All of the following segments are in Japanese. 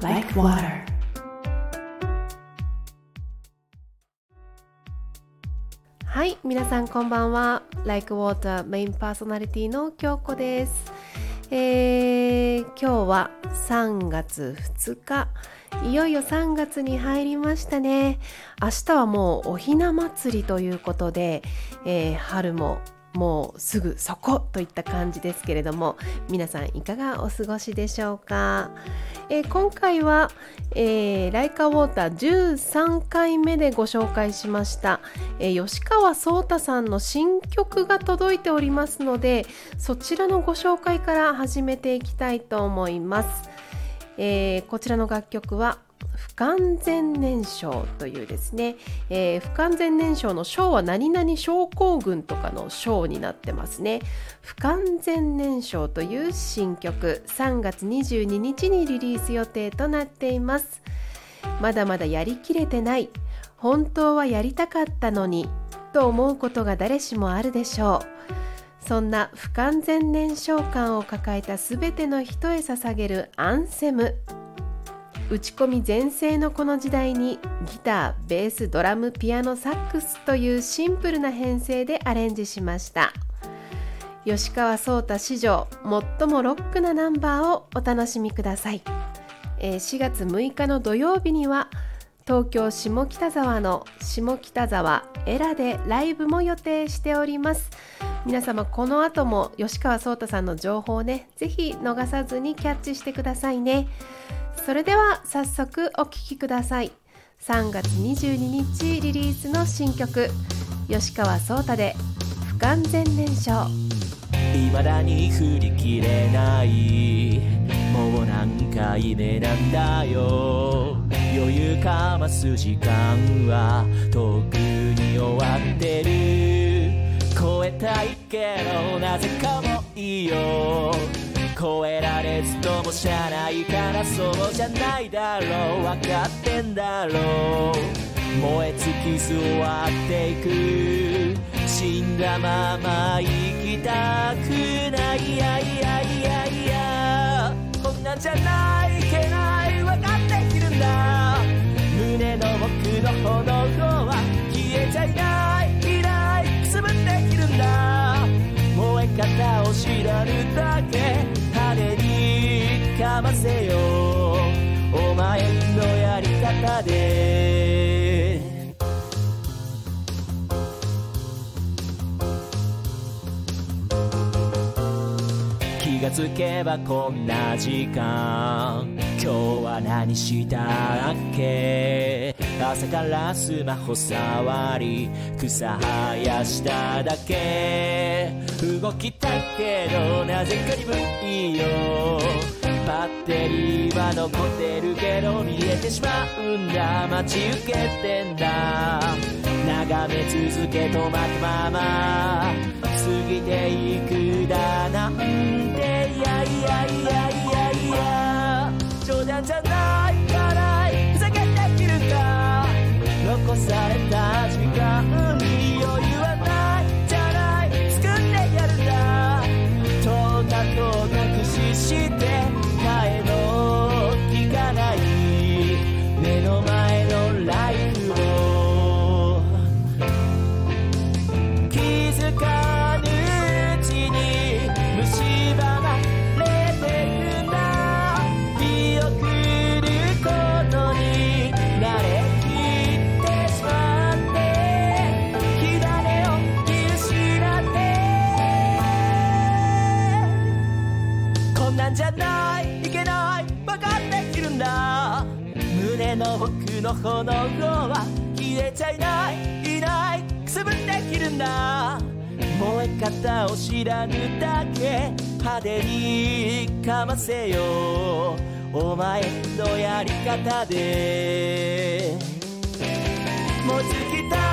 like water. はい、皆さんこんばんは。Like Water メインパーソナリティの京子です。えー、今日は3月2日。いよいよ3月に入りましたね。明日はもうおひな祭りということで、えー春ももうすぐそこといった感じですけれども皆さんいかがお過ごしでしょうか、えー今回は、えーライカウォーター13回目でご紹介しました、えー吉川壮太さんの新曲が届いておりますのでそちらのご紹介から始めていきたいと思います、えこちらの楽曲は不完全燃焼というですね、えー不完全燃焼の章は何々症候群とかの章になってますね。不完全燃焼という新曲3月22日にリリース予定となっています。まだまだやりきれてない。本当はやりたかったのにと思うことが誰しもあるでしょう。そんな不完全燃焼感を抱えた全ての人へ捧げるアンセム。打ち込み全盛のこの時代にギター、ベース、ドラム、ピアノ、サックスというシンプルな編成でアレンジしました。吉川壮太史上最もロックなナンバーをお楽しみください、えー4月6日の土曜日には東京下北沢の下北沢エラでライブも予定しております。皆様この後も吉川壮太さんの情報をねぜひ逃さずにキャッチしてくださいね。それでは早速お聴きください。3月22日リリースの新曲吉川壮太で不完全燃焼。未だに振り切れない。もう何回目なんだよ。余裕かます時間は遠くに終わってる。超えたいけどなぜかもいいよ。超えられずともしゃないからそうじゃないだろう分かってんだろう燃え尽きず終わっていく死んだまま生きたくないいやいやいやいやこんなんじゃないけない分かっているんだ胸の奥の炎は消えちゃいないいないくすぶっているんだ燃え方を知らぬだけかませよ。お前のやり方で。気がつけばこんな時間。今日は何したっけ？朝からスマホ触り草生やしただけ。動きたいけどなぜか鈍いよ。バッテリーは残ってるけど見えてしまうんだ。待ち受けてんだ。眺め続け止まったまま。過ぎていくだなんて。いやいやいやいやいや。冗談じゃないかないふざけているか。残された時間に。僕の炎は消えちゃいないいないくすぶってきるんだ。燃え方を知らぬだけ派手にかませよお前のやり方で。もうつきたい。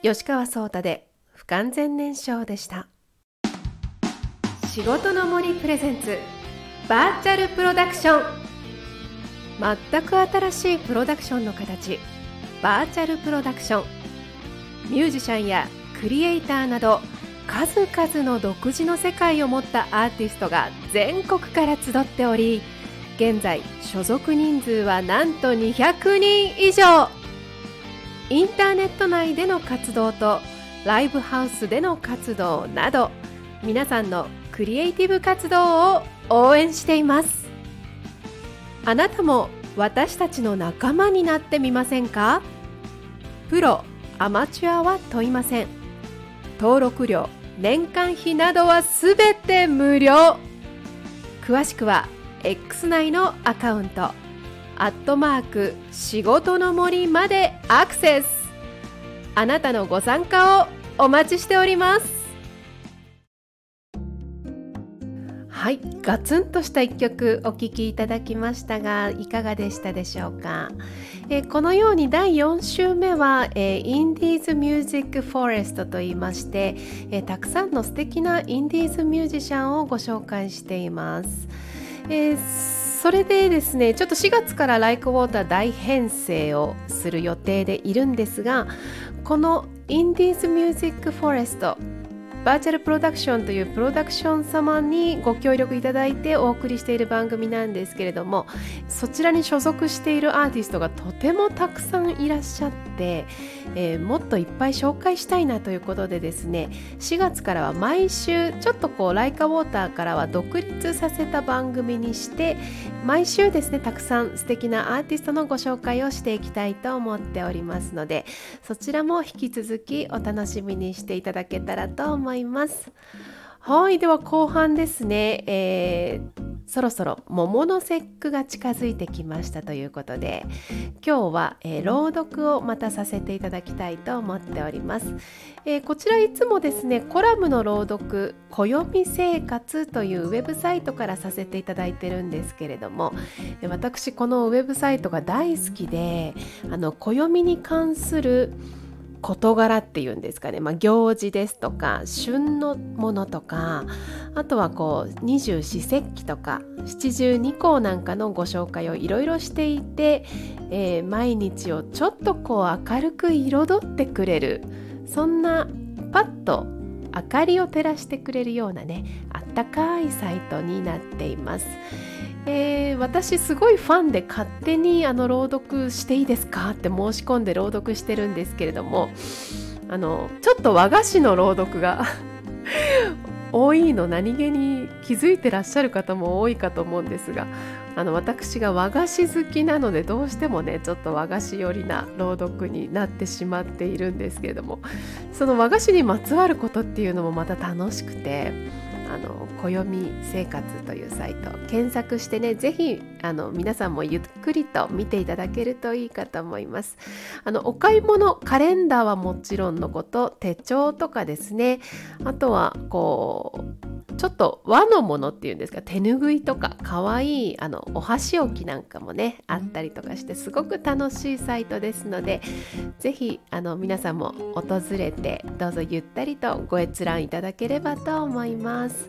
吉川壮太で不完全燃焼でした。仕事の森プレゼンツバーチャルプロダクション。全く新しいプロダクションの形バーチャルプロダクション。ミュージシャンやクリエイターなど数々の独自の世界を持ったアーティストが全国から集っており現在所属人数はなんと200人以上。インターネット内での活動とライブハウスでの活動など皆さんのクリエイティブ活動を応援しています。あなたも私たちの仲間になってみませんか？プロアマチュアは問いません。登録料年間費などはすべて無料。詳しくは X 内のアカウント。アットマーク仕事の森までアクセス。あなたのご参加をお待ちしております。はいガツンとした一曲お聴きいただきましたがいかがでしたでしょうか、えー、このように第4週目は、えー、インディーズミュージックフォレストといいまして、えー、たくさんの素敵なインディーズミュージシャンをご紹介しています、えーそれでですねちょっと4月からライクウォーター大編成をする予定でいるんですがこのインディーズミュージックフォレストバーチャルプロダクションというプロダクション様にご協力いただいてお送りしている番組なんですけれどもそちらに所属しているアーティストがとてもたくさんいらっしゃって、えー、もっといっぱい紹介したいなということでですね4月からは毎週ちょっとこうライカウォーターからは独立させた番組にして毎週ですねたくさん素敵なアーティストのご紹介をしていきたいと思っておりますのでそちらも引き続きお楽しみにしていただけたらと思います。います。はいでは後半ですね、えー、そろそろ桃の節句が近づいてきましたということで今日は、えー、朗読をまたさせていただきたいと思っております、えー、こちらいつもですねコラムの朗読「暦生活」というウェブサイトからさせていただいてるんですけれども私このウェブサイトが大好きであの暦に関する事柄っていうんですかね、まあ、行事ですとか旬のものとかあとはこう二十四節気とか七十二項なんかのご紹介をいろいろしていて、えー、毎日をちょっとこう明るく彩ってくれるそんなパッと明かりを照らしてくれるようなねあったかいサイトになっています。えー、私すごいファンで勝手にあの朗読していいですかって申し込んで朗読してるんですけれどもあのちょっと和菓子の朗読が 多いの何気に気づいてらっしゃる方も多いかと思うんですがあの私が和菓子好きなのでどうしてもねちょっと和菓子寄りな朗読になってしまっているんですけれどもその和菓子にまつわることっていうのもまた楽しくて。あの暦生活というサイト検索してねぜひあの皆さんもゆっくりと見ていただけるといいかと思います。あのお買い物カレンダーはもちろんのこと手帳とかですね。あとはこうちょっと和のものっていうんですか手ぬぐいとかかわいいあのお箸置きなんかもねあったりとかしてすごく楽しいサイトですので是非あの皆さんも訪れてどうぞゆったりとご閲覧いただければと思います。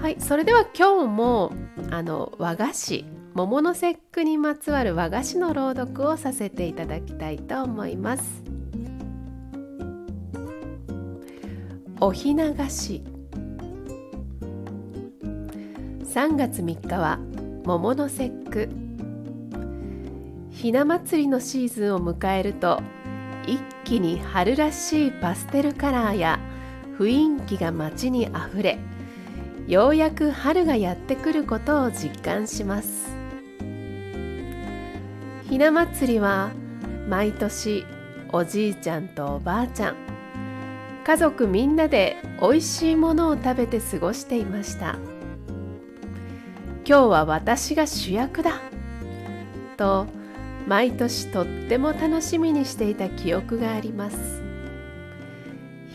はいそれでは今日もあの和菓子桃の節句にまつわる和菓子の朗読をさせていただきたいと思います。おひな菓子。3月3日は桃の節句ひな祭りのシーズンを迎えると一気に春らしいパステルカラーや雰囲気が街にあふれようやく春がやってくることを実感しますひな祭りは毎年おじいちゃんとおばあちゃん家族みんなでおいしいものを食べて過ごしていました。今日は私が主役だ。と毎年とっても楽しみにしていた記憶があります。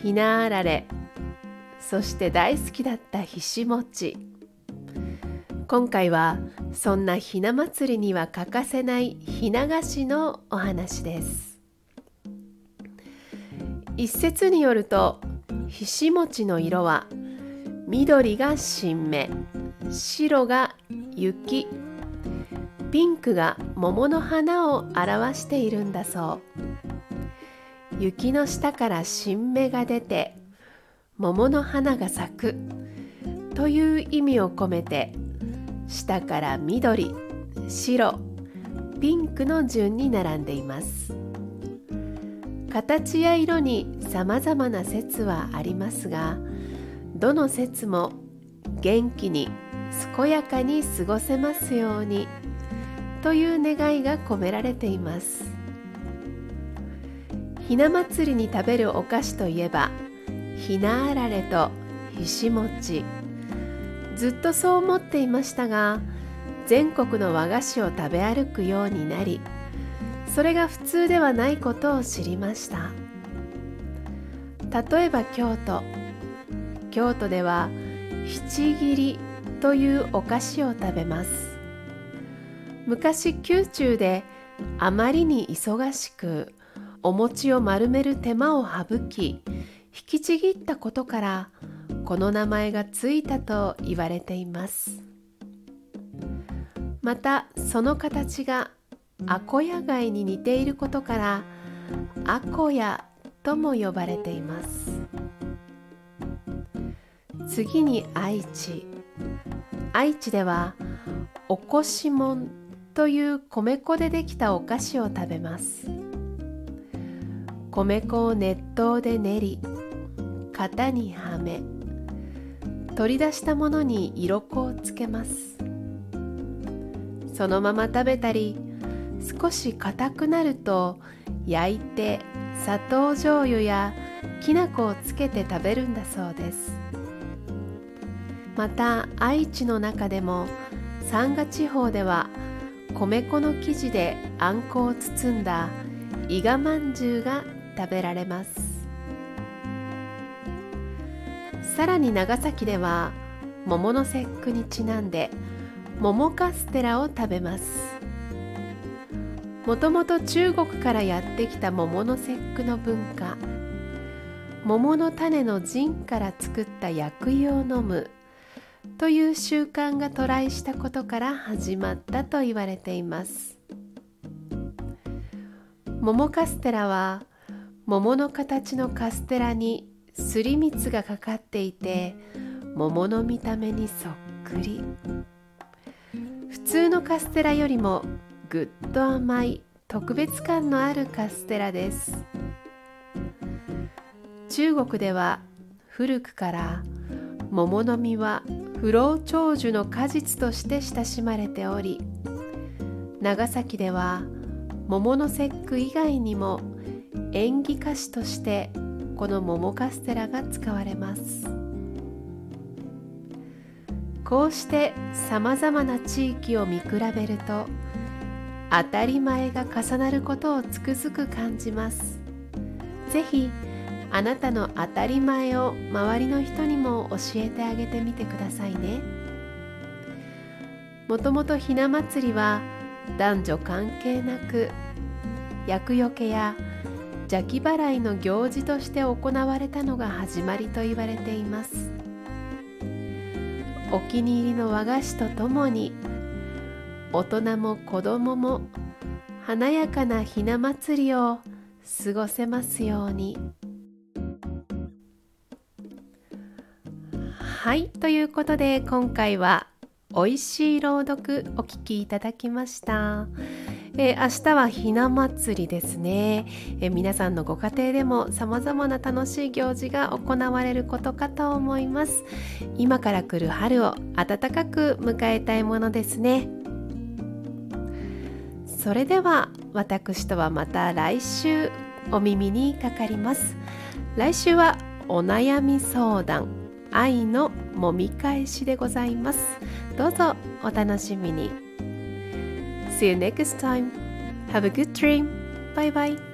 ひなあられそして大好きだったひし餅。今回はそんなひな祭りには欠かせないひな菓子のお話です。一説によるとひし餅の色は緑が新芽白が雪ピンクが桃の花を表しているんだそう。雪の下から新芽が出て桃の花が咲くという意味を込めて下から緑白ピンクの順に並んでいます。形や色にさまざまな説はありますがどの説も元気に健やかに過ごせますようにという願いが込められています。ひな祭りに食べるお菓子といえばひなあられとひし餅ずっとそう思っていましたが全国の和菓子を食べ歩くようになりそれが普通ではないことを知りました。例えば京都。京都では七切りというお菓子を食べます。昔宮中であまりに忙しくお餅を丸める手間を省き引きちぎったことからこの名前がついたと言われています。またその形がアコヤ貝に似ていることからアコヤとも呼ばれています。次に愛知。愛知ではおこしもんという米粉でできたお菓子を食べます。米粉を熱湯で練り型にはめ取り出したものに色粉をつけます。そのまま食べたり少し硬くなると焼いて砂糖醤油やきな粉をつけて食べるんだそうです。また愛知の中でも山河地方では米粉の生地であんこを包んだ伊賀まんじゅうが食べられます。さらに長崎では桃の節句にちなんで桃カステラを食べます。もともと中国からやってきた桃の節句の文化。桃の種の陣から作った薬湯を飲む。という習慣が渡来したことから始まったと言われています。桃カステラは桃の形のカステラにすり蜜がかかっていて桃の見た目にそっくり。普通のカステラよりもぐっと甘い特別感のあるカステラです。中国では古くから桃の実は不老長寿の果実として親しまれており長崎では桃の節句以外にも縁起菓子としてこの桃カステラが使われます。こうしてさまざまな地域を見比べると当たり前が重なることをつくづく感じます。ぜひあなたの当たり前を周りの人にも教えてあげてみてくださいねもともとひな祭りは男女関係なく厄除けや邪気払いの行事として行われたのが始まりと言われていますお気に入りの和菓子とともに大人も子供も華やかなひな祭りを過ごせますように。はいということで今回は「おいしい朗読」お聴きいただきました。えー、明日はひな祭りですね、えー、皆さんのご家庭でも様々な楽しい行事が行われることかと思います。今から来る春を暖かく迎えたいものですね。それでは私とはまた来週お耳にかかります。来週はお悩み相談。愛のもみ返しでございますどうぞお楽しみに See you next time. Have a good dream. Bye bye.